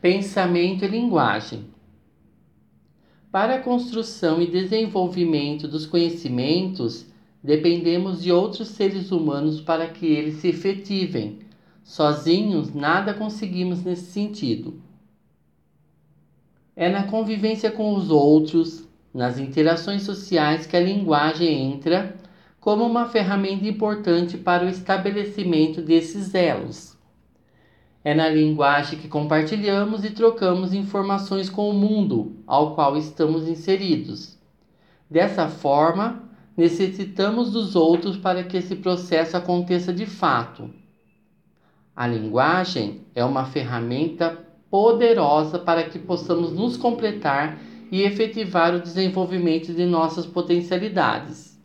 pensamento e linguagem. Para a construção e desenvolvimento dos conhecimentos, dependemos de outros seres humanos para que eles se efetivem. Sozinhos, nada conseguimos nesse sentido. É na convivência com os outros, nas interações sociais, que a linguagem entra como uma ferramenta importante para o estabelecimento desses elos. É na linguagem que compartilhamos e trocamos informações com o mundo ao qual estamos inseridos. Dessa forma, necessitamos dos outros para que esse processo aconteça de fato. A linguagem é uma ferramenta poderosa para que possamos nos completar e efetivar o desenvolvimento de nossas potencialidades.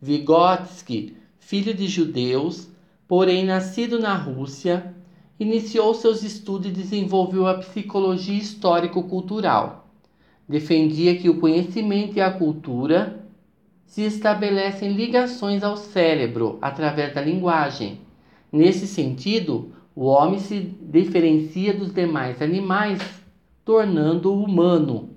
Vygotsky, filho de judeus, porém nascido na Rússia, iniciou seus estudos e desenvolveu a psicologia histórico-cultural. Defendia que o conhecimento e a cultura se estabelecem ligações ao cérebro através da linguagem. Nesse sentido, o homem se diferencia dos demais animais, tornando-o humano.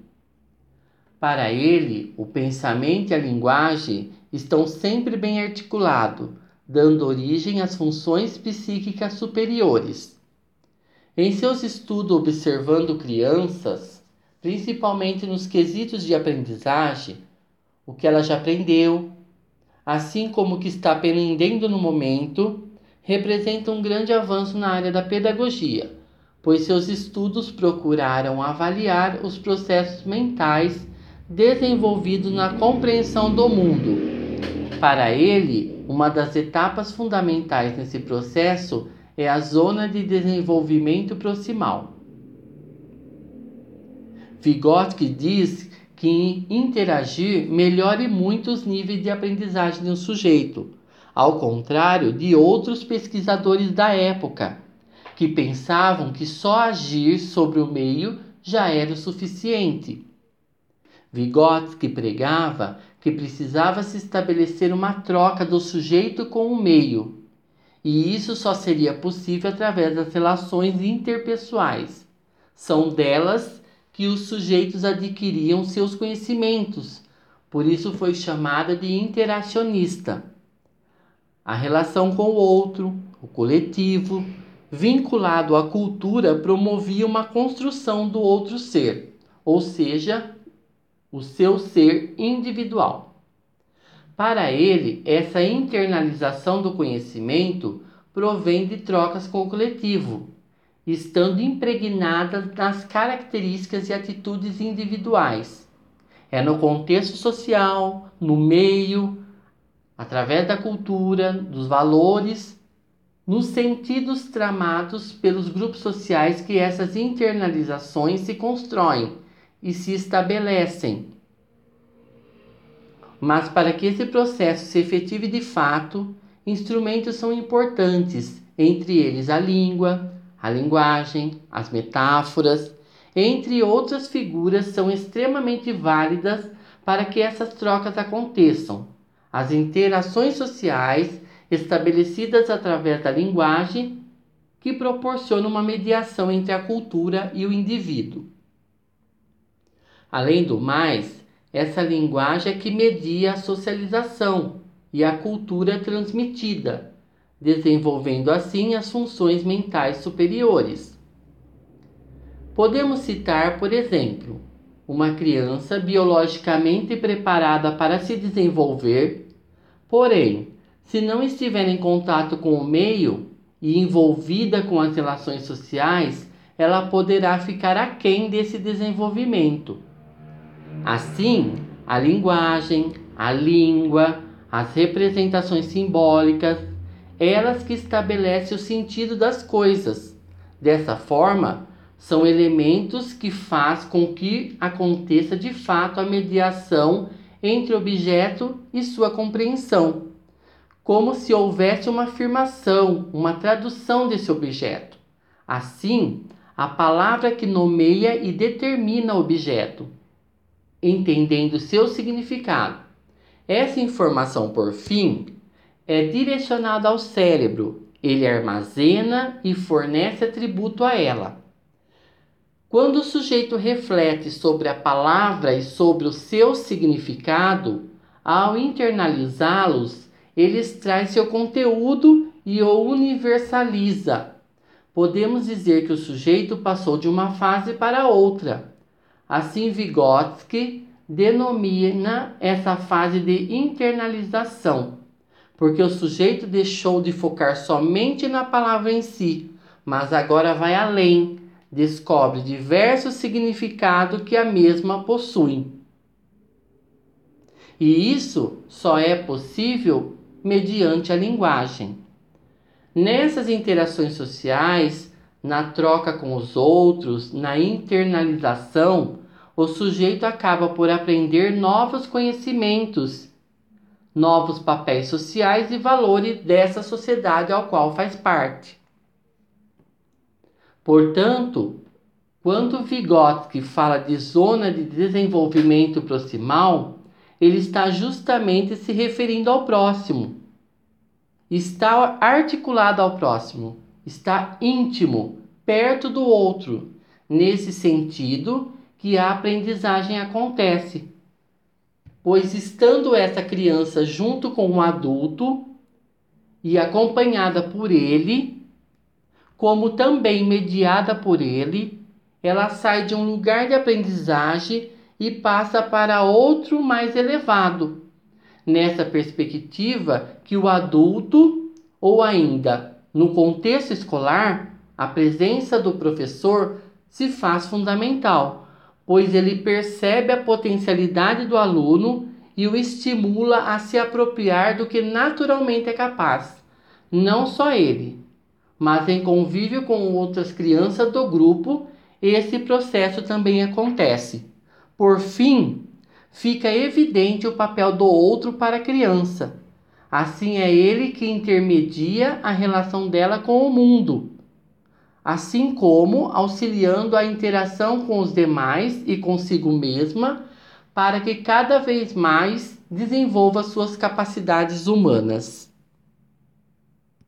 Para ele, o pensamento e a linguagem estão sempre bem articulados, dando origem às funções psíquicas superiores. Em seus estudos observando crianças, principalmente nos quesitos de aprendizagem, o que ela já aprendeu, assim como o que está aprendendo no momento, representa um grande avanço na área da pedagogia, pois seus estudos procuraram avaliar os processos mentais desenvolvidos na compreensão do mundo. Para ele, uma das etapas fundamentais nesse processo é a zona de desenvolvimento proximal. Vygotsky diz que interagir melhora muito os níveis de aprendizagem um sujeito, ao contrário de outros pesquisadores da época, que pensavam que só agir sobre o meio já era o suficiente. Vygotsky pregava que precisava se estabelecer uma troca do sujeito com o meio, e isso só seria possível através das relações interpessoais. São delas que os sujeitos adquiriam seus conhecimentos, por isso foi chamada de interacionista. A relação com o outro, o coletivo, vinculado à cultura, promovia uma construção do outro ser, ou seja, o seu ser individual. Para ele, essa internalização do conhecimento provém de trocas com o coletivo, estando impregnada nas características e atitudes individuais. É no contexto social, no meio, através da cultura, dos valores, nos sentidos tramados pelos grupos sociais que essas internalizações se constroem e se estabelecem mas para que esse processo se efetive de fato, instrumentos são importantes, entre eles a língua, a linguagem, as metáforas, entre outras figuras são extremamente válidas para que essas trocas aconteçam. As interações sociais estabelecidas através da linguagem que proporciona uma mediação entre a cultura e o indivíduo. Além do mais, essa linguagem é que media a socialização e a cultura transmitida, desenvolvendo assim as funções mentais superiores. Podemos citar, por exemplo, uma criança biologicamente preparada para se desenvolver, porém, se não estiver em contato com o meio e envolvida com as relações sociais, ela poderá ficar aquém desse desenvolvimento Assim, a linguagem, a língua, as representações simbólicas, elas que estabelecem o sentido das coisas. Dessa forma, são elementos que faz com que aconteça de fato a mediação entre objeto e sua compreensão, como se houvesse uma afirmação, uma tradução desse objeto. Assim, a palavra que nomeia e determina o objeto entendendo seu significado. Essa informação, por fim, é direcionada ao cérebro. Ele armazena e fornece atributo a ela. Quando o sujeito reflete sobre a palavra e sobre o seu significado, ao internalizá-los, ele extrai seu conteúdo e o universaliza. Podemos dizer que o sujeito passou de uma fase para outra. Assim, Vygotsky denomina essa fase de internalização, porque o sujeito deixou de focar somente na palavra em si, mas agora vai além, descobre diversos significados que a mesma possui. E isso só é possível mediante a linguagem. Nessas interações sociais, na troca com os outros, na internalização, o sujeito acaba por aprender novos conhecimentos, novos papéis sociais e valores dessa sociedade ao qual faz parte. Portanto, quando Vygotsky fala de zona de desenvolvimento proximal, ele está justamente se referindo ao próximo. Está articulado ao próximo, está íntimo, perto do outro. Nesse sentido, que a aprendizagem acontece. Pois estando essa criança junto com um adulto e acompanhada por ele, como também mediada por ele, ela sai de um lugar de aprendizagem e passa para outro mais elevado. Nessa perspectiva que o adulto, ou ainda no contexto escolar, a presença do professor se faz fundamental pois ele percebe a potencialidade do aluno e o estimula a se apropriar do que naturalmente é capaz. Não só ele, mas em convívio com outras crianças do grupo, esse processo também acontece. Por fim, fica evidente o papel do outro para a criança. Assim é ele que intermedia a relação dela com o mundo assim como auxiliando a interação com os demais e consigo mesma, para que cada vez mais desenvolva suas capacidades humanas.